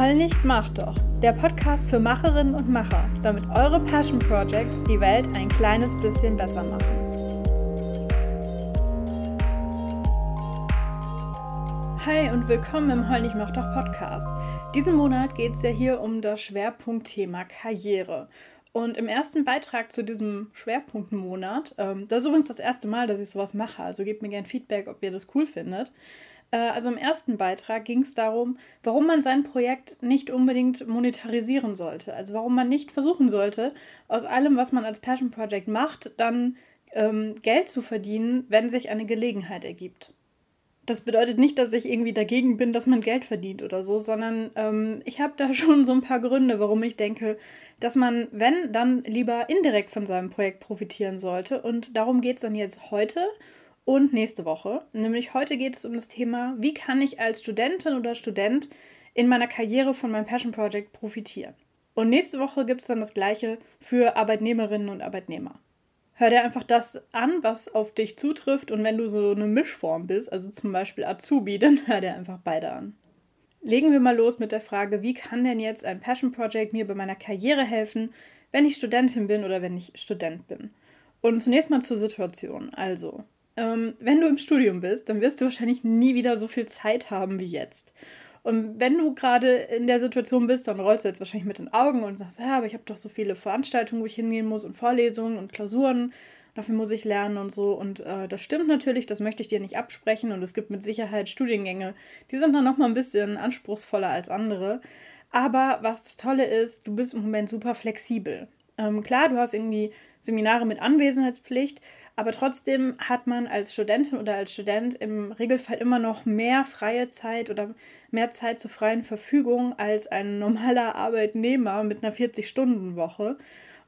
Heul nicht, mach doch. Der Podcast für Macherinnen und Macher, damit eure Passion Projects die Welt ein kleines bisschen besser machen. Hi und willkommen im Heul nicht, mach doch Podcast. Diesen Monat geht es ja hier um das Schwerpunktthema Karriere. Und im ersten Beitrag zu diesem Schwerpunktmonat, ähm, das ist übrigens das erste Mal, dass ich sowas mache, also gebt mir gerne Feedback, ob ihr das cool findet. Äh, also im ersten Beitrag ging es darum, warum man sein Projekt nicht unbedingt monetarisieren sollte. Also warum man nicht versuchen sollte, aus allem, was man als Passion Project macht, dann ähm, Geld zu verdienen, wenn sich eine Gelegenheit ergibt das bedeutet nicht, dass ich irgendwie dagegen bin, dass man Geld verdient oder so, sondern ähm, ich habe da schon so ein paar Gründe, warum ich denke, dass man, wenn, dann lieber indirekt von seinem Projekt profitieren sollte. Und darum geht es dann jetzt heute und nächste Woche. Nämlich heute geht es um das Thema, wie kann ich als Studentin oder Student in meiner Karriere von meinem Passion Project profitieren. Und nächste Woche gibt es dann das gleiche für Arbeitnehmerinnen und Arbeitnehmer hör dir einfach das an, was auf dich zutrifft. Und wenn du so eine Mischform bist, also zum Beispiel Azubi, dann hör dir einfach beide an. Legen wir mal los mit der Frage, wie kann denn jetzt ein Passion Project mir bei meiner Karriere helfen, wenn ich Studentin bin oder wenn ich Student bin? Und zunächst mal zur Situation. Also, ähm, wenn du im Studium bist, dann wirst du wahrscheinlich nie wieder so viel Zeit haben wie jetzt. Und wenn du gerade in der Situation bist, dann rollst du jetzt wahrscheinlich mit den Augen und sagst, ja, aber ich habe doch so viele Veranstaltungen, wo ich hingehen muss und Vorlesungen und Klausuren. Dafür muss ich lernen und so. Und äh, das stimmt natürlich, das möchte ich dir nicht absprechen. Und es gibt mit Sicherheit Studiengänge, die sind dann nochmal ein bisschen anspruchsvoller als andere. Aber was das Tolle ist, du bist im Moment super flexibel. Ähm, klar, du hast irgendwie Seminare mit Anwesenheitspflicht, aber trotzdem hat man als Studentin oder als Student im Regelfall immer noch mehr freie Zeit oder mehr Zeit zur freien Verfügung als ein normaler Arbeitnehmer mit einer 40-Stunden-Woche.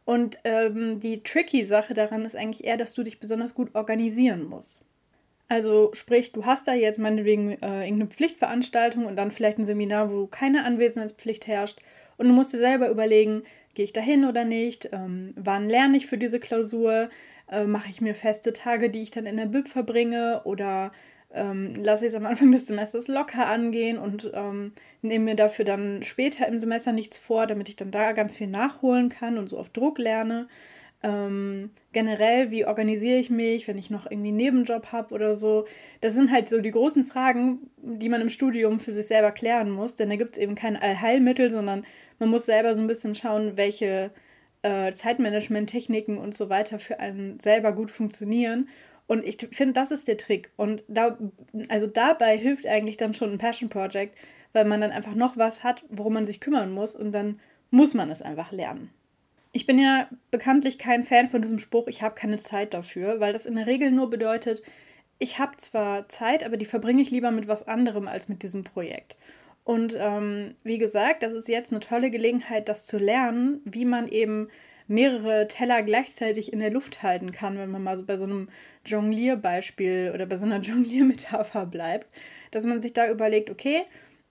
Und ähm, die tricky Sache daran ist eigentlich eher, dass du dich besonders gut organisieren musst. Also sprich, du hast da jetzt meinetwegen äh, irgendeine Pflichtveranstaltung und dann vielleicht ein Seminar, wo keine Anwesenheitspflicht herrscht. Und du musst dir selber überlegen, gehe ich da hin oder nicht? Ähm, wann lerne ich für diese Klausur? Äh, Mache ich mir feste Tage, die ich dann in der Bib verbringe? Oder ähm, lasse ich es am Anfang des Semesters locker angehen und ähm, nehme mir dafür dann später im Semester nichts vor, damit ich dann da ganz viel nachholen kann und so auf Druck lerne? Ähm, generell, wie organisiere ich mich, wenn ich noch irgendwie einen Nebenjob habe oder so. Das sind halt so die großen Fragen, die man im Studium für sich selber klären muss, denn da gibt es eben kein Allheilmittel, sondern man muss selber so ein bisschen schauen, welche äh, Zeitmanagement-Techniken und so weiter für einen selber gut funktionieren. Und ich finde, das ist der Trick. Und da, also dabei hilft eigentlich dann schon ein Passion Project, weil man dann einfach noch was hat, worum man sich kümmern muss und dann muss man es einfach lernen. Ich bin ja bekanntlich kein Fan von diesem Spruch, ich habe keine Zeit dafür, weil das in der Regel nur bedeutet, ich habe zwar Zeit, aber die verbringe ich lieber mit was anderem als mit diesem Projekt. Und ähm, wie gesagt, das ist jetzt eine tolle Gelegenheit, das zu lernen, wie man eben mehrere Teller gleichzeitig in der Luft halten kann, wenn man mal so bei so einem Jonglierbeispiel oder bei so einer Jongliermetapher bleibt, dass man sich da überlegt, okay,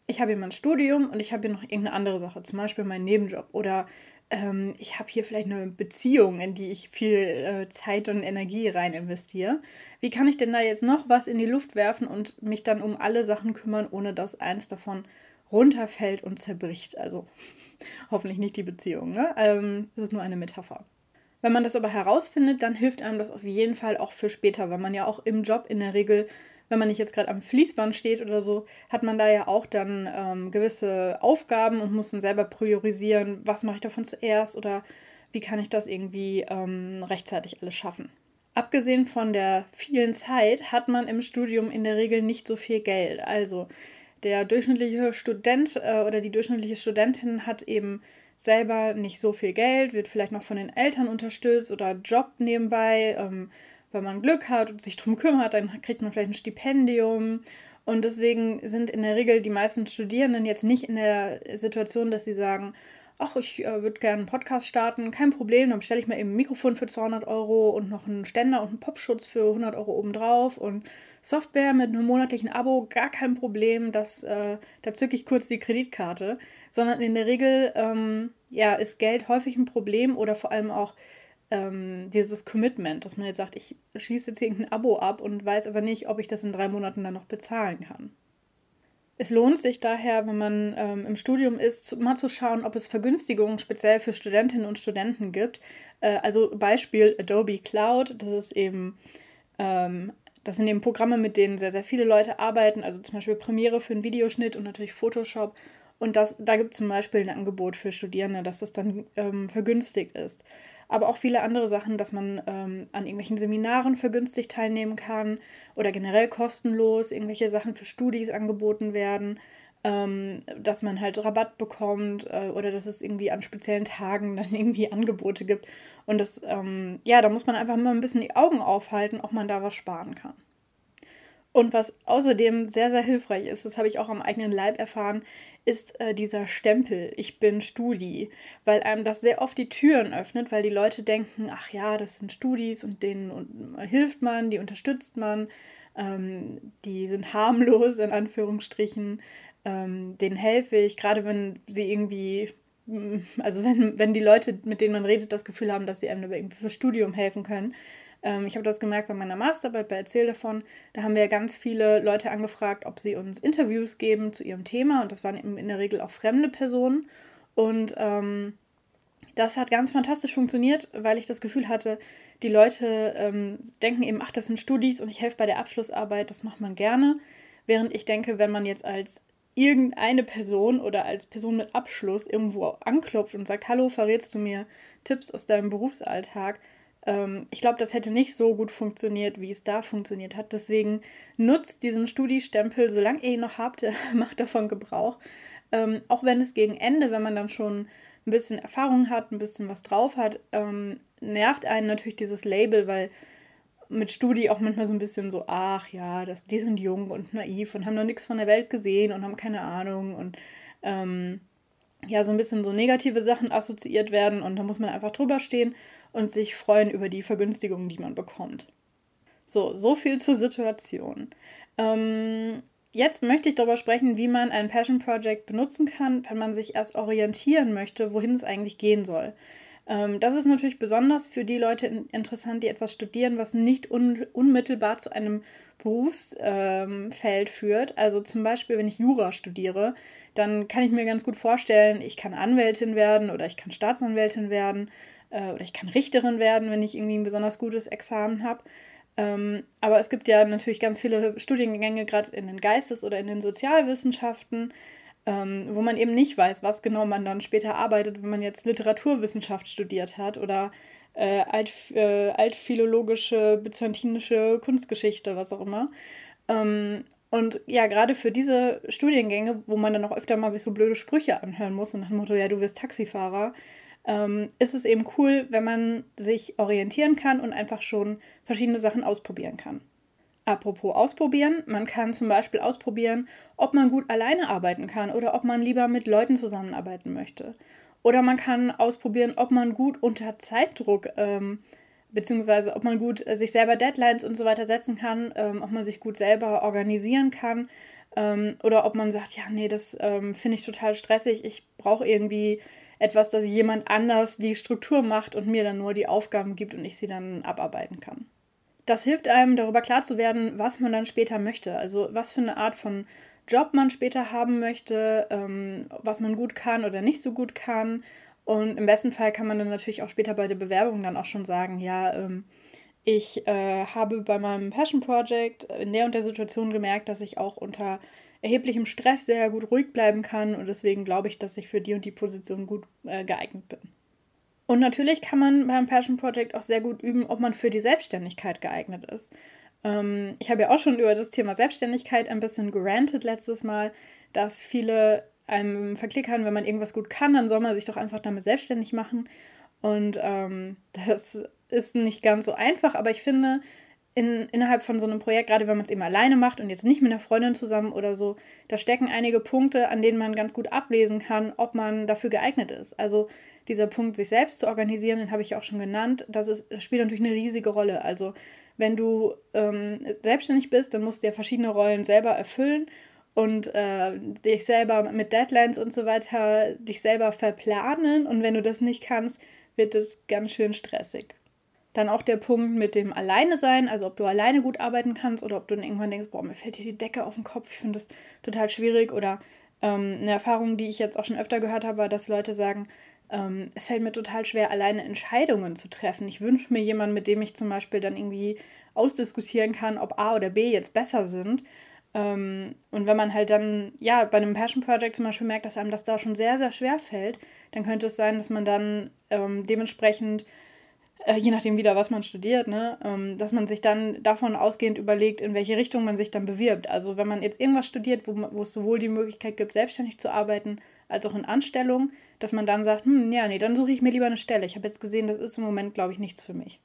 ich habe hier mein Studium und ich habe hier noch irgendeine andere Sache, zum Beispiel meinen Nebenjob oder ähm, ich habe hier vielleicht eine Beziehung, in die ich viel äh, Zeit und Energie rein investiere. Wie kann ich denn da jetzt noch was in die Luft werfen und mich dann um alle Sachen kümmern, ohne dass eins davon runterfällt und zerbricht? Also hoffentlich nicht die Beziehung, ne? Ähm, das ist nur eine Metapher. Wenn man das aber herausfindet, dann hilft einem das auf jeden Fall auch für später, weil man ja auch im Job in der Regel wenn man nicht jetzt gerade am Fließband steht oder so, hat man da ja auch dann ähm, gewisse Aufgaben und muss dann selber priorisieren, was mache ich davon zuerst oder wie kann ich das irgendwie ähm, rechtzeitig alles schaffen. Abgesehen von der vielen Zeit hat man im Studium in der Regel nicht so viel Geld. Also der durchschnittliche Student äh, oder die durchschnittliche Studentin hat eben selber nicht so viel Geld, wird vielleicht noch von den Eltern unterstützt oder jobbt nebenbei. Ähm, wenn man Glück hat und sich darum kümmert, dann kriegt man vielleicht ein Stipendium. Und deswegen sind in der Regel die meisten Studierenden jetzt nicht in der Situation, dass sie sagen, ach, ich äh, würde gerne einen Podcast starten, kein Problem, dann bestelle ich mir eben ein Mikrofon für 200 Euro und noch einen Ständer und einen Popschutz für 100 Euro obendrauf und Software mit einem monatlichen Abo, gar kein Problem, das, äh, da zücke ich kurz die Kreditkarte, sondern in der Regel ähm, ja, ist Geld häufig ein Problem oder vor allem auch ähm, dieses Commitment, dass man jetzt sagt, ich schließe jetzt irgendein Abo ab und weiß aber nicht, ob ich das in drei Monaten dann noch bezahlen kann. Es lohnt sich daher, wenn man ähm, im Studium ist, mal zu schauen, ob es Vergünstigungen speziell für Studentinnen und Studenten gibt. Äh, also Beispiel Adobe Cloud, das ist eben, ähm, das sind eben Programme, mit denen sehr, sehr viele Leute arbeiten, also zum Beispiel Premiere für einen Videoschnitt und natürlich Photoshop. Und das, da gibt es zum Beispiel ein Angebot für Studierende, dass das dann ähm, vergünstigt ist aber auch viele andere Sachen, dass man ähm, an irgendwelchen Seminaren vergünstigt teilnehmen kann oder generell kostenlos irgendwelche Sachen für Studis angeboten werden, ähm, dass man halt Rabatt bekommt äh, oder dass es irgendwie an speziellen Tagen dann irgendwie Angebote gibt. Und das, ähm, ja, da muss man einfach mal ein bisschen die Augen aufhalten, ob man da was sparen kann. Und was außerdem sehr, sehr hilfreich ist, das habe ich auch am eigenen Leib erfahren, ist äh, dieser Stempel, ich bin Studi, weil einem das sehr oft die Türen öffnet, weil die Leute denken, ach ja, das sind Studis und denen hilft man, die unterstützt man, ähm, die sind harmlos in Anführungsstrichen, ähm, denen helfe ich, gerade wenn sie irgendwie, mm, also wenn, wenn die Leute, mit denen man redet, das Gefühl haben, dass sie einem für Studium helfen können, ähm, ich habe das gemerkt bei meiner Masterarbeit bei Erzähl davon. Da haben wir ganz viele Leute angefragt, ob sie uns Interviews geben zu ihrem Thema. Und das waren in der Regel auch fremde Personen. Und ähm, das hat ganz fantastisch funktioniert, weil ich das Gefühl hatte, die Leute ähm, denken eben, ach, das sind Studis und ich helfe bei der Abschlussarbeit, das macht man gerne. Während ich denke, wenn man jetzt als irgendeine Person oder als Person mit Abschluss irgendwo anklopft und sagt, hallo, verrätst du mir Tipps aus deinem Berufsalltag, ähm, ich glaube, das hätte nicht so gut funktioniert, wie es da funktioniert hat. Deswegen nutzt diesen Studi-Stempel, solange ihr ihn noch habt, macht davon Gebrauch. Ähm, auch wenn es gegen Ende, wenn man dann schon ein bisschen Erfahrung hat, ein bisschen was drauf hat, ähm, nervt einen natürlich dieses Label, weil mit Studi auch manchmal so ein bisschen so, ach ja, das, die sind jung und naiv und haben noch nichts von der Welt gesehen und haben keine Ahnung und ähm, ja, so ein bisschen so negative Sachen assoziiert werden und da muss man einfach drüber stehen und sich freuen über die Vergünstigungen, die man bekommt. So, so viel zur Situation. Ähm, jetzt möchte ich darüber sprechen, wie man ein Passion Project benutzen kann, wenn man sich erst orientieren möchte, wohin es eigentlich gehen soll. Ähm, das ist natürlich besonders für die Leute interessant, die etwas studieren, was nicht un unmittelbar zu einem Berufsfeld ähm, führt. Also zum Beispiel, wenn ich Jura studiere, dann kann ich mir ganz gut vorstellen, ich kann Anwältin werden oder ich kann Staatsanwältin werden äh, oder ich kann Richterin werden, wenn ich irgendwie ein besonders gutes Examen habe. Ähm, aber es gibt ja natürlich ganz viele Studiengänge, gerade in den Geistes- oder in den Sozialwissenschaften, ähm, wo man eben nicht weiß, was genau man dann später arbeitet, wenn man jetzt Literaturwissenschaft studiert hat oder äh, alt, äh, altphilologische, byzantinische Kunstgeschichte, was auch immer. Ähm, und ja, gerade für diese Studiengänge, wo man dann auch öfter mal sich so blöde Sprüche anhören muss und nach dem Motto, ja, du wirst Taxifahrer, ähm, ist es eben cool, wenn man sich orientieren kann und einfach schon verschiedene Sachen ausprobieren kann. Apropos ausprobieren, man kann zum Beispiel ausprobieren, ob man gut alleine arbeiten kann oder ob man lieber mit Leuten zusammenarbeiten möchte. Oder man kann ausprobieren, ob man gut unter Zeitdruck, ähm, beziehungsweise ob man gut äh, sich selber Deadlines und so weiter setzen kann, ähm, ob man sich gut selber organisieren kann. Ähm, oder ob man sagt, ja, nee, das ähm, finde ich total stressig, ich brauche irgendwie etwas, dass jemand anders die Struktur macht und mir dann nur die Aufgaben gibt und ich sie dann abarbeiten kann. Das hilft einem, darüber klar zu werden, was man dann später möchte. Also was für eine Art von Job man später haben möchte, ähm, was man gut kann oder nicht so gut kann. Und im besten Fall kann man dann natürlich auch später bei der Bewerbung dann auch schon sagen, ja, ähm, ich äh, habe bei meinem Passion Project in der und der Situation gemerkt, dass ich auch unter erheblichem Stress sehr gut ruhig bleiben kann und deswegen glaube ich, dass ich für die und die Position gut äh, geeignet bin. Und natürlich kann man beim Passion Project auch sehr gut üben, ob man für die Selbstständigkeit geeignet ist. Ähm, ich habe ja auch schon über das Thema Selbstständigkeit ein bisschen gerantet letztes Mal, dass viele einem verklickern, wenn man irgendwas gut kann, dann soll man sich doch einfach damit selbstständig machen. Und ähm, das ist nicht ganz so einfach, aber ich finde, in, innerhalb von so einem Projekt, gerade wenn man es eben alleine macht und jetzt nicht mit einer Freundin zusammen oder so, da stecken einige Punkte, an denen man ganz gut ablesen kann, ob man dafür geeignet ist. Also dieser Punkt, sich selbst zu organisieren, den habe ich auch schon genannt, das, ist, das spielt natürlich eine riesige Rolle. Also wenn du ähm, selbstständig bist, dann musst du ja verschiedene Rollen selber erfüllen und äh, dich selber mit Deadlines und so weiter, dich selber verplanen. Und wenn du das nicht kannst, wird es ganz schön stressig. Dann auch der Punkt mit dem Alleine sein, also ob du alleine gut arbeiten kannst oder ob du dann irgendwann denkst, boah, mir fällt hier die Decke auf den Kopf, ich finde das total schwierig. Oder ähm, eine Erfahrung, die ich jetzt auch schon öfter gehört habe, war, dass Leute sagen, ähm, es fällt mir total schwer, alleine Entscheidungen zu treffen. Ich wünsche mir jemanden, mit dem ich zum Beispiel dann irgendwie ausdiskutieren kann, ob A oder B jetzt besser sind. Ähm, und wenn man halt dann, ja, bei einem Passion Project zum Beispiel merkt, dass einem das da schon sehr, sehr schwer fällt, dann könnte es sein, dass man dann ähm, dementsprechend, äh, je nachdem wieder, was man studiert, ne, ähm, dass man sich dann davon ausgehend überlegt, in welche Richtung man sich dann bewirbt. Also wenn man jetzt irgendwas studiert, wo, wo es sowohl die Möglichkeit gibt, selbstständig zu arbeiten, als auch in Anstellung, dass man dann sagt, hm, ja, nee, dann suche ich mir lieber eine Stelle. Ich habe jetzt gesehen, das ist im Moment, glaube ich, nichts für mich.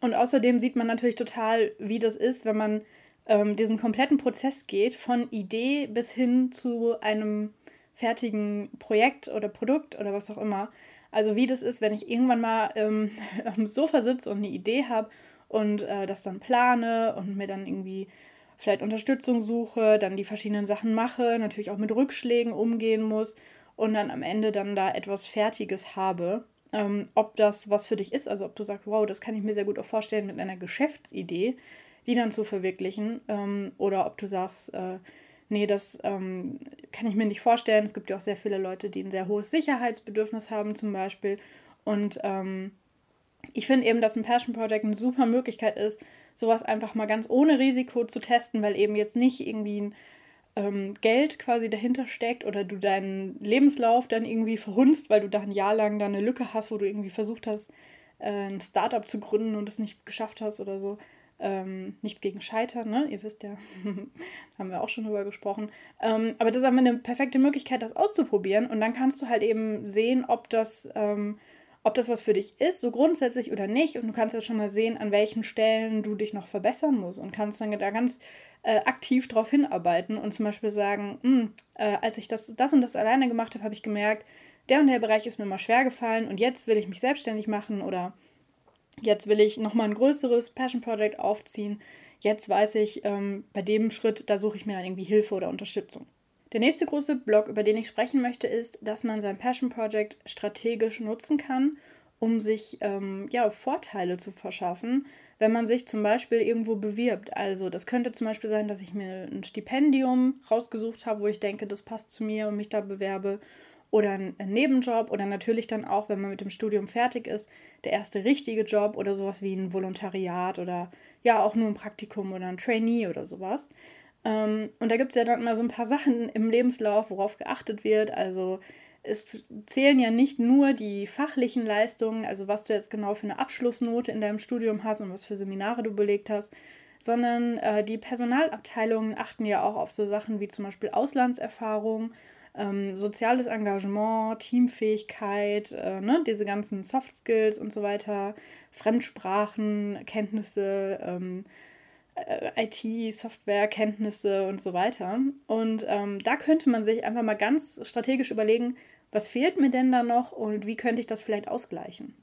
Und außerdem sieht man natürlich total, wie das ist, wenn man ähm, diesen kompletten Prozess geht, von Idee bis hin zu einem fertigen Projekt oder Produkt oder was auch immer. Also wie das ist, wenn ich irgendwann mal ähm, auf dem Sofa sitze und eine Idee habe und äh, das dann plane und mir dann irgendwie vielleicht Unterstützung suche, dann die verschiedenen Sachen mache, natürlich auch mit Rückschlägen umgehen muss und dann am Ende dann da etwas Fertiges habe. Ähm, ob das was für dich ist, also ob du sagst, wow, das kann ich mir sehr gut auch vorstellen mit einer Geschäftsidee, die dann zu verwirklichen, ähm, oder ob du sagst, äh, nee, das ähm, kann ich mir nicht vorstellen. Es gibt ja auch sehr viele Leute, die ein sehr hohes Sicherheitsbedürfnis haben zum Beispiel. Und ähm, ich finde eben, dass ein Passion Project eine super Möglichkeit ist, sowas einfach mal ganz ohne Risiko zu testen, weil eben jetzt nicht irgendwie ein ähm, Geld quasi dahinter steckt oder du deinen Lebenslauf dann irgendwie verhunzt, weil du da ein Jahr lang da eine Lücke hast, wo du irgendwie versucht hast, äh, ein Startup zu gründen und es nicht geschafft hast oder so. Ähm, nichts gegen Scheitern, ne? Ihr wisst ja, haben wir auch schon drüber gesprochen. Ähm, aber das ist einfach eine perfekte Möglichkeit, das auszuprobieren. Und dann kannst du halt eben sehen, ob das ähm, ob das was für dich ist, so grundsätzlich oder nicht. Und du kannst ja schon mal sehen, an welchen Stellen du dich noch verbessern musst und kannst dann da ganz äh, aktiv darauf hinarbeiten und zum Beispiel sagen, hm, äh, als ich das, das und das alleine gemacht habe, habe ich gemerkt, der und der Bereich ist mir mal schwer gefallen und jetzt will ich mich selbstständig machen oder jetzt will ich nochmal ein größeres Passion Project aufziehen. Jetzt weiß ich, ähm, bei dem Schritt, da suche ich mir dann irgendwie Hilfe oder Unterstützung. Der nächste große Block, über den ich sprechen möchte, ist, dass man sein Passion Project strategisch nutzen kann, um sich ähm, ja, Vorteile zu verschaffen, wenn man sich zum Beispiel irgendwo bewirbt. Also das könnte zum Beispiel sein, dass ich mir ein Stipendium rausgesucht habe, wo ich denke, das passt zu mir und mich da bewerbe. Oder ein Nebenjob oder natürlich dann auch, wenn man mit dem Studium fertig ist, der erste richtige Job oder sowas wie ein Volontariat oder ja auch nur ein Praktikum oder ein Trainee oder sowas. Ähm, und da gibt es ja dann immer so ein paar Sachen im Lebenslauf, worauf geachtet wird. Also es zählen ja nicht nur die fachlichen Leistungen, also was du jetzt genau für eine Abschlussnote in deinem Studium hast und was für Seminare du belegt hast, sondern äh, die Personalabteilungen achten ja auch auf so Sachen wie zum Beispiel Auslandserfahrung, ähm, soziales Engagement, Teamfähigkeit, äh, ne, diese ganzen Soft Skills und so weiter, Fremdsprachen, Kenntnisse, ähm, äh, IT, Softwarekenntnisse und so weiter. Und ähm, da könnte man sich einfach mal ganz strategisch überlegen, was fehlt mir denn da noch und wie könnte ich das vielleicht ausgleichen.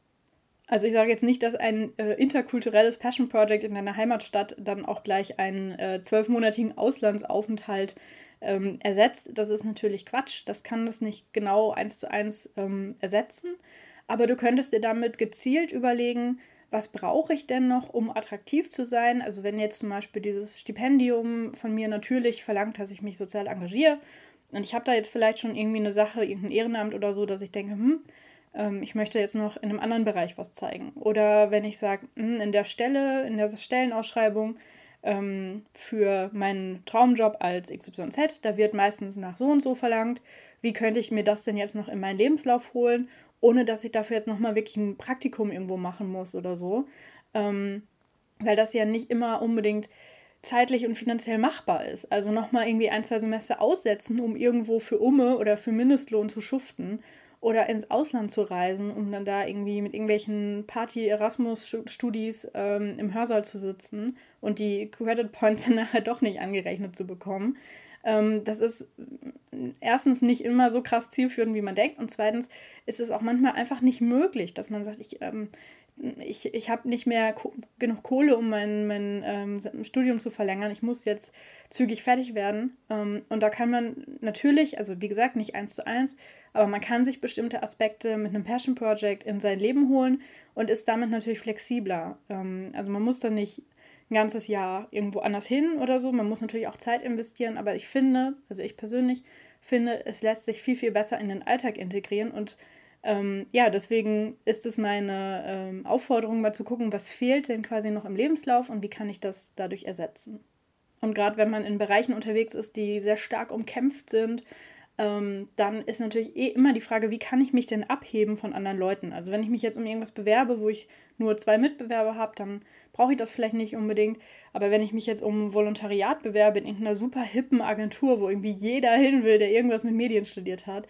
Also ich sage jetzt nicht, dass ein äh, interkulturelles Passion Project in deiner Heimatstadt dann auch gleich einen äh, zwölfmonatigen Auslandsaufenthalt ähm, ersetzt. Das ist natürlich Quatsch. Das kann das nicht genau eins zu eins ähm, ersetzen. Aber du könntest dir damit gezielt überlegen, was brauche ich denn noch, um attraktiv zu sein? Also wenn jetzt zum Beispiel dieses Stipendium von mir natürlich verlangt, dass ich mich sozial engagiere und ich habe da jetzt vielleicht schon irgendwie eine Sache, irgendein Ehrenamt oder so, dass ich denke, hm, ähm, ich möchte jetzt noch in einem anderen Bereich was zeigen. Oder wenn ich sage, hm, in der Stelle, in der Stellenausschreibung ähm, für meinen Traumjob als XYZ, da wird meistens nach so und so verlangt. Wie könnte ich mir das denn jetzt noch in meinen Lebenslauf holen ohne dass ich dafür jetzt nochmal wirklich ein Praktikum irgendwo machen muss oder so. Ähm, weil das ja nicht immer unbedingt zeitlich und finanziell machbar ist. Also nochmal irgendwie ein, zwei Semester aussetzen, um irgendwo für Umme oder für Mindestlohn zu schuften oder ins Ausland zu reisen, um dann da irgendwie mit irgendwelchen Party-Erasmus-Studis ähm, im Hörsaal zu sitzen und die Credit Points dann nachher doch nicht angerechnet zu bekommen. Ähm, das ist erstens nicht immer so krass zielführend, wie man denkt. Und zweitens ist es auch manchmal einfach nicht möglich, dass man sagt, ich, ähm, ich, ich habe nicht mehr genug Kohle, um mein, mein ähm, Studium zu verlängern. Ich muss jetzt zügig fertig werden. Ähm, und da kann man natürlich, also wie gesagt, nicht eins zu eins, aber man kann sich bestimmte Aspekte mit einem Passion Project in sein Leben holen und ist damit natürlich flexibler. Ähm, also man muss dann nicht ein ganzes Jahr irgendwo anders hin oder so. Man muss natürlich auch Zeit investieren, aber ich finde, also ich persönlich finde, es lässt sich viel, viel besser in den Alltag integrieren und ähm, ja, deswegen ist es meine ähm, Aufforderung, mal zu gucken, was fehlt denn quasi noch im Lebenslauf und wie kann ich das dadurch ersetzen. Und gerade wenn man in Bereichen unterwegs ist, die sehr stark umkämpft sind, ähm, dann ist natürlich eh immer die Frage, wie kann ich mich denn abheben von anderen Leuten? Also wenn ich mich jetzt um irgendwas bewerbe, wo ich nur zwei Mitbewerber habe, dann brauche ich das vielleicht nicht unbedingt. Aber wenn ich mich jetzt um Volontariat bewerbe in irgendeiner super hippen Agentur, wo irgendwie jeder hin will, der irgendwas mit Medien studiert hat,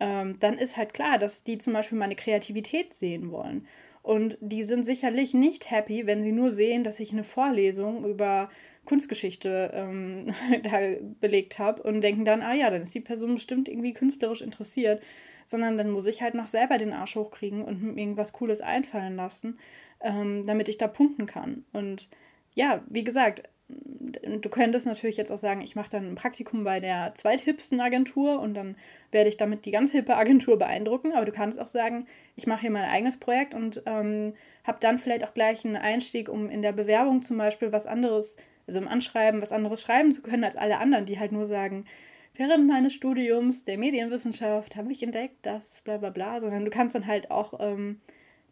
ähm, dann ist halt klar, dass die zum Beispiel meine Kreativität sehen wollen. Und die sind sicherlich nicht happy, wenn sie nur sehen, dass ich eine Vorlesung über Kunstgeschichte ähm, da belegt habe und denken dann, ah ja, dann ist die Person bestimmt irgendwie künstlerisch interessiert, sondern dann muss ich halt noch selber den Arsch hochkriegen und mir irgendwas Cooles einfallen lassen, ähm, damit ich da punkten kann. Und ja, wie gesagt, du könntest natürlich jetzt auch sagen, ich mache dann ein Praktikum bei der zweithipsten Agentur und dann werde ich damit die ganz hippe Agentur beeindrucken. Aber du kannst auch sagen, ich mache hier mein eigenes Projekt und ähm, habe dann vielleicht auch gleich einen Einstieg, um in der Bewerbung zum Beispiel was anderes, also im Anschreiben was anderes schreiben zu können als alle anderen, die halt nur sagen, während meines Studiums der Medienwissenschaft habe ich entdeckt, dass bla bla bla, sondern du kannst dann halt auch ähm,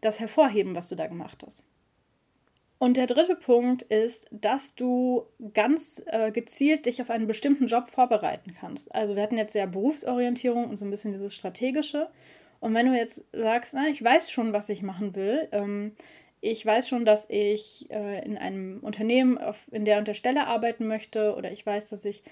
das hervorheben, was du da gemacht hast. Und der dritte Punkt ist, dass du ganz äh, gezielt dich auf einen bestimmten Job vorbereiten kannst. Also wir hatten jetzt ja Berufsorientierung und so ein bisschen dieses Strategische. Und wenn du jetzt sagst, na, ich weiß schon, was ich machen will, ähm, ich weiß schon, dass ich äh, in einem Unternehmen auf, in der und der Stelle arbeiten möchte oder ich weiß, dass ich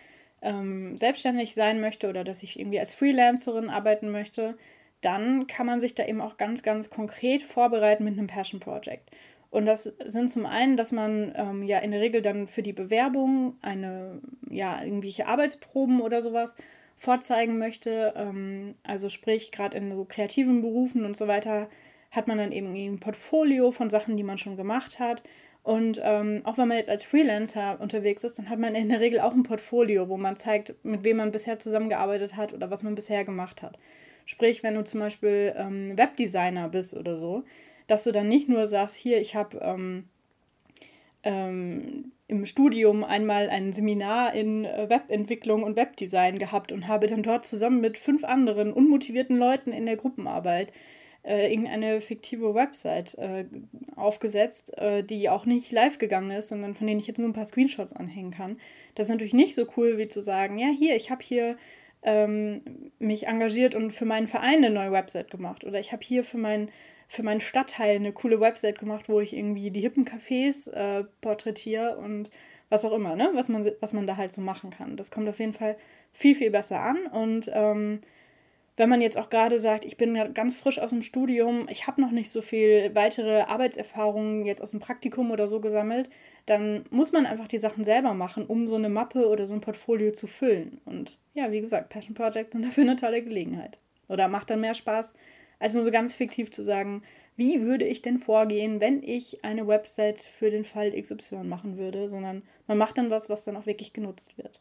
ähm, selbstständig sein möchte oder dass ich irgendwie als Freelancerin arbeiten möchte, dann kann man sich da eben auch ganz, ganz konkret vorbereiten mit einem Passion Project. Und das sind zum einen, dass man ähm, ja in der Regel dann für die Bewerbung eine, ja, irgendwelche Arbeitsproben oder sowas vorzeigen möchte. Ähm, also sprich, gerade in so kreativen Berufen und so weiter hat man dann eben ein Portfolio von Sachen, die man schon gemacht hat. Und ähm, auch wenn man jetzt als Freelancer unterwegs ist, dann hat man in der Regel auch ein Portfolio, wo man zeigt, mit wem man bisher zusammengearbeitet hat oder was man bisher gemacht hat. Sprich, wenn du zum Beispiel ähm, Webdesigner bist oder so, dass du dann nicht nur sagst, hier, ich habe ähm, ähm, im Studium einmal ein Seminar in äh, Webentwicklung und Webdesign gehabt und habe dann dort zusammen mit fünf anderen unmotivierten Leuten in der Gruppenarbeit äh, irgendeine fiktive Website äh, aufgesetzt, äh, die auch nicht live gegangen ist, sondern von denen ich jetzt nur ein paar Screenshots anhängen kann. Das ist natürlich nicht so cool, wie zu sagen, ja, hier, ich habe hier ähm, mich engagiert und für meinen Verein eine neue Website gemacht oder ich habe hier für meinen für meinen Stadtteil eine coole Website gemacht, wo ich irgendwie die hippen Cafés äh, porträtiere und was auch immer, ne? was, man, was man da halt so machen kann. Das kommt auf jeden Fall viel, viel besser an. Und ähm, wenn man jetzt auch gerade sagt, ich bin ganz frisch aus dem Studium, ich habe noch nicht so viel weitere Arbeitserfahrungen jetzt aus dem Praktikum oder so gesammelt, dann muss man einfach die Sachen selber machen, um so eine Mappe oder so ein Portfolio zu füllen. Und ja, wie gesagt, Passion Project sind dafür eine tolle Gelegenheit. Oder macht dann mehr Spaß, als nur so ganz fiktiv zu sagen, wie würde ich denn vorgehen, wenn ich eine Website für den Fall XY machen würde, sondern man macht dann was, was dann auch wirklich genutzt wird.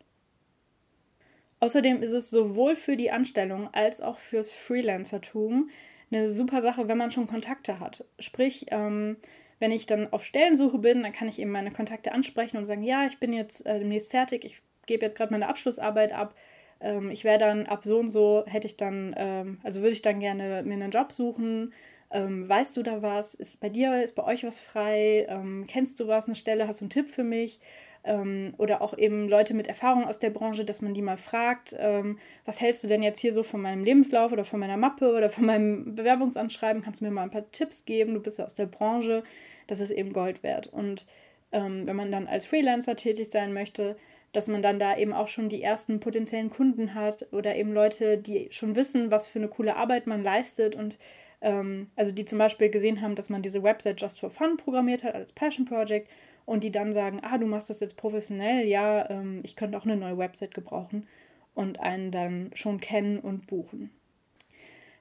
Außerdem ist es sowohl für die Anstellung als auch fürs Freelancertum eine super Sache, wenn man schon Kontakte hat. Sprich, ähm, wenn ich dann auf Stellensuche bin, dann kann ich eben meine Kontakte ansprechen und sagen, ja, ich bin jetzt äh, demnächst fertig, ich gebe jetzt gerade meine Abschlussarbeit ab, ähm, ich wäre dann ab so und so, hätte ich dann, ähm, also würde ich dann gerne mir einen Job suchen. Ähm, weißt du da was? Ist bei dir, ist bei euch was frei? Ähm, kennst du was, eine Stelle? Hast du einen Tipp für mich? Ähm, oder auch eben Leute mit Erfahrung aus der Branche, dass man die mal fragt, ähm, was hältst du denn jetzt hier so von meinem Lebenslauf oder von meiner Mappe oder von meinem Bewerbungsanschreiben? Kannst du mir mal ein paar Tipps geben? Du bist ja aus der Branche. Das ist eben Gold wert. Und wenn man dann als Freelancer tätig sein möchte, dass man dann da eben auch schon die ersten potenziellen Kunden hat oder eben Leute, die schon wissen, was für eine coole Arbeit man leistet und ähm, also die zum Beispiel gesehen haben, dass man diese Website Just for Fun programmiert hat als Passion Project und die dann sagen, ah, du machst das jetzt professionell, ja, ähm, ich könnte auch eine neue Website gebrauchen und einen dann schon kennen und buchen.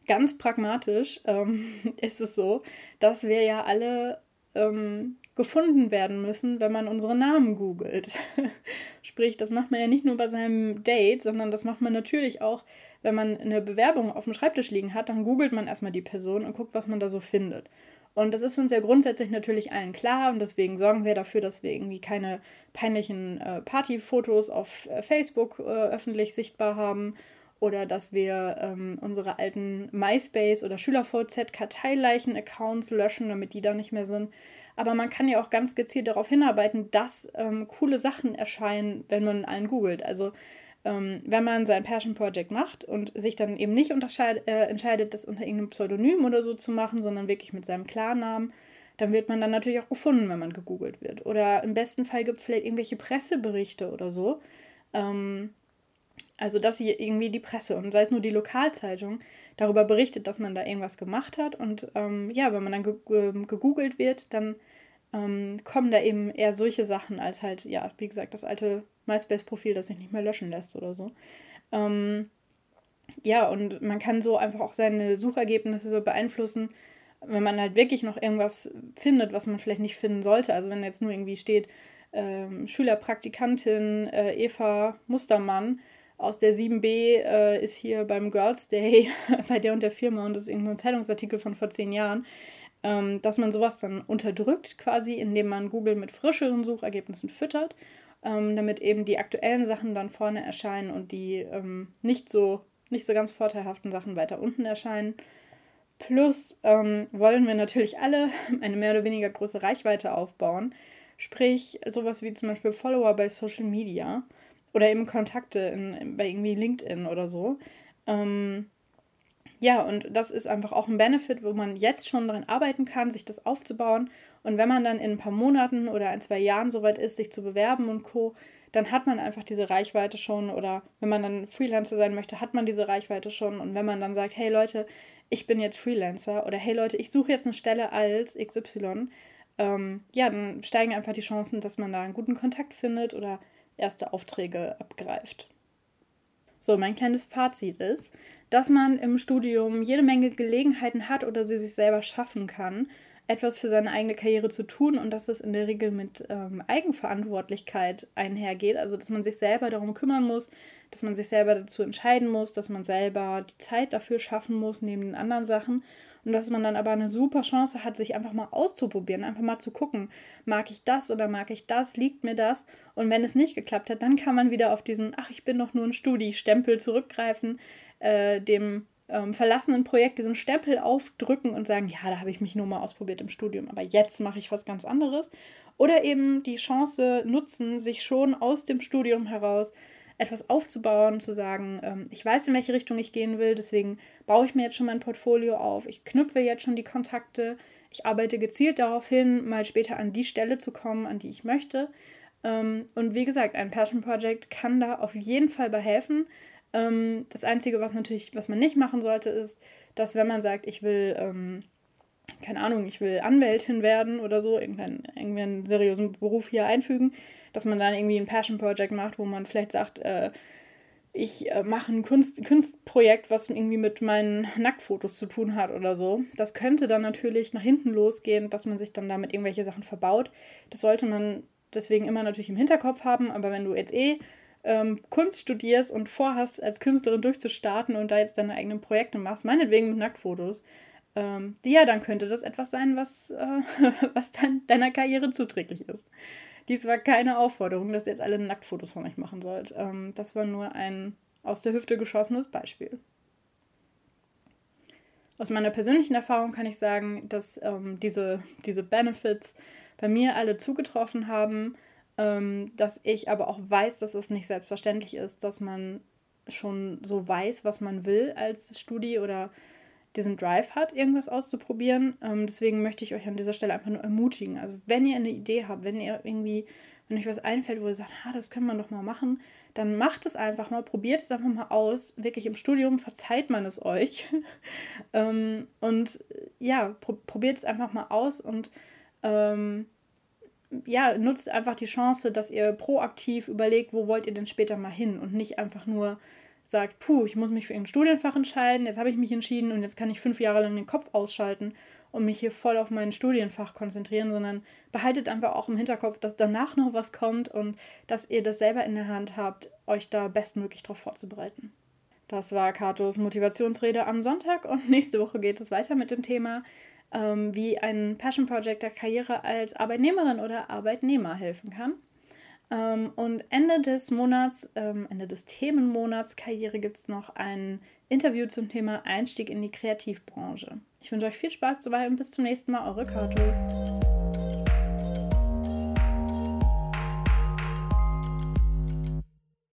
ganz pragmatisch ähm, ist es so, dass wir ja alle ähm, gefunden werden müssen, wenn man unsere Namen googelt. Sprich, das macht man ja nicht nur bei seinem Date, sondern das macht man natürlich auch, wenn man eine Bewerbung auf dem Schreibtisch liegen hat, dann googelt man erstmal die Person und guckt, was man da so findet. Und das ist uns ja grundsätzlich natürlich allen klar und deswegen sorgen wir dafür, dass wir irgendwie keine peinlichen äh, Partyfotos auf äh, Facebook äh, öffentlich sichtbar haben oder dass wir ähm, unsere alten MySpace oder SchülerVZ-Karteileichen-Accounts löschen, damit die da nicht mehr sind. Aber man kann ja auch ganz gezielt darauf hinarbeiten, dass ähm, coole Sachen erscheinen, wenn man einen googelt. Also ähm, wenn man sein Passion Project macht und sich dann eben nicht äh, entscheidet, das unter irgendeinem Pseudonym oder so zu machen, sondern wirklich mit seinem Klarnamen, dann wird man dann natürlich auch gefunden, wenn man gegoogelt wird. Oder im besten Fall gibt es vielleicht irgendwelche Presseberichte oder so. Ähm, also, dass hier irgendwie die Presse und sei es nur die Lokalzeitung darüber berichtet, dass man da irgendwas gemacht hat. Und ähm, ja, wenn man dann ge ähm, gegoogelt wird, dann ähm, kommen da eben eher solche Sachen als halt, ja, wie gesagt, das alte MySpace-Profil, das sich nicht mehr löschen lässt oder so. Ähm, ja, und man kann so einfach auch seine Suchergebnisse so beeinflussen, wenn man halt wirklich noch irgendwas findet, was man vielleicht nicht finden sollte. Also wenn jetzt nur irgendwie steht, ähm, Schülerpraktikantin äh, Eva Mustermann, aus der 7b äh, ist hier beim Girls Day bei der und der Firma und das ist irgendein Zeitungsartikel von vor zehn Jahren, ähm, dass man sowas dann unterdrückt quasi, indem man Google mit frischeren Suchergebnissen füttert, ähm, damit eben die aktuellen Sachen dann vorne erscheinen und die ähm, nicht, so, nicht so ganz vorteilhaften Sachen weiter unten erscheinen. Plus ähm, wollen wir natürlich alle eine mehr oder weniger große Reichweite aufbauen. Sprich, sowas wie zum Beispiel Follower bei Social Media oder eben Kontakte in, bei irgendwie LinkedIn oder so. Ähm, ja, und das ist einfach auch ein Benefit, wo man jetzt schon daran arbeiten kann, sich das aufzubauen. Und wenn man dann in ein paar Monaten oder ein, zwei Jahren soweit ist, sich zu bewerben und Co., dann hat man einfach diese Reichweite schon. Oder wenn man dann Freelancer sein möchte, hat man diese Reichweite schon. Und wenn man dann sagt, hey Leute, ich bin jetzt Freelancer oder hey Leute, ich suche jetzt eine Stelle als XY, ähm, ja, dann steigen einfach die Chancen, dass man da einen guten Kontakt findet oder erste Aufträge abgreift. So, mein kleines Fazit ist, dass man im Studium jede Menge Gelegenheiten hat oder sie sich selber schaffen kann, etwas für seine eigene Karriere zu tun und dass es in der Regel mit ähm, Eigenverantwortlichkeit einhergeht. Also, dass man sich selber darum kümmern muss, dass man sich selber dazu entscheiden muss, dass man selber die Zeit dafür schaffen muss, neben den anderen Sachen und dass man dann aber eine super Chance hat, sich einfach mal auszuprobieren, einfach mal zu gucken, mag ich das oder mag ich das, liegt mir das? Und wenn es nicht geklappt hat, dann kann man wieder auf diesen, ach, ich bin doch nur ein Studi-Stempel zurückgreifen, äh, dem ähm, verlassenen Projekt diesen Stempel aufdrücken und sagen, ja, da habe ich mich nur mal ausprobiert im Studium, aber jetzt mache ich was ganz anderes. Oder eben die Chance nutzen, sich schon aus dem Studium heraus etwas aufzubauen, zu sagen, ähm, ich weiß, in welche Richtung ich gehen will, deswegen baue ich mir jetzt schon mein Portfolio auf, ich knüpfe jetzt schon die Kontakte, ich arbeite gezielt darauf hin, mal später an die Stelle zu kommen, an die ich möchte. Ähm, und wie gesagt, ein Passion Project kann da auf jeden Fall behelfen. Ähm, das Einzige, was natürlich, was man nicht machen sollte, ist, dass wenn man sagt, ich will ähm, keine Ahnung, ich will Anwältin werden oder so, irgendeinen, irgendeinen seriösen Beruf hier einfügen, dass man dann irgendwie ein Passion Project macht, wo man vielleicht sagt, äh, ich äh, mache ein Kunst, Kunstprojekt, was irgendwie mit meinen Nacktfotos zu tun hat oder so. Das könnte dann natürlich nach hinten losgehen, dass man sich dann damit irgendwelche Sachen verbaut. Das sollte man deswegen immer natürlich im Hinterkopf haben, aber wenn du jetzt eh ähm, Kunst studierst und vorhast, als Künstlerin durchzustarten und da jetzt deine eigenen Projekte machst, meinetwegen mit Nacktfotos, ähm, ja, dann könnte das etwas sein, was, äh, was dann deiner Karriere zuträglich ist. Dies war keine Aufforderung, dass ihr jetzt alle Nacktfotos von euch machen sollt. Ähm, das war nur ein aus der Hüfte geschossenes Beispiel. Aus meiner persönlichen Erfahrung kann ich sagen, dass ähm, diese, diese Benefits bei mir alle zugetroffen haben, ähm, dass ich aber auch weiß, dass es nicht selbstverständlich ist, dass man schon so weiß, was man will als Studi oder diesen Drive hat, irgendwas auszuprobieren. Ähm, deswegen möchte ich euch an dieser Stelle einfach nur ermutigen. Also wenn ihr eine Idee habt, wenn ihr irgendwie, wenn euch was einfällt, wo ihr sagt, ah, das können wir doch mal machen, dann macht es einfach mal, probiert es einfach mal aus. Wirklich im Studium verzeiht man es euch. ähm, und ja, pro probiert es einfach mal aus und ähm, ja, nutzt einfach die Chance, dass ihr proaktiv überlegt, wo wollt ihr denn später mal hin und nicht einfach nur sagt, puh, ich muss mich für ein Studienfach entscheiden, jetzt habe ich mich entschieden und jetzt kann ich fünf Jahre lang den Kopf ausschalten und mich hier voll auf mein Studienfach konzentrieren, sondern behaltet einfach auch im Hinterkopf, dass danach noch was kommt und dass ihr das selber in der Hand habt, euch da bestmöglich darauf vorzubereiten. Das war Katos Motivationsrede am Sonntag und nächste Woche geht es weiter mit dem Thema, ähm, wie ein Passion Project der Karriere als Arbeitnehmerin oder Arbeitnehmer helfen kann. Ähm, und Ende des Monats, ähm, Ende des Themenmonats Karriere gibt es noch ein Interview zum Thema Einstieg in die Kreativbranche. Ich wünsche euch viel Spaß dabei und bis zum nächsten Mal, eure Kato.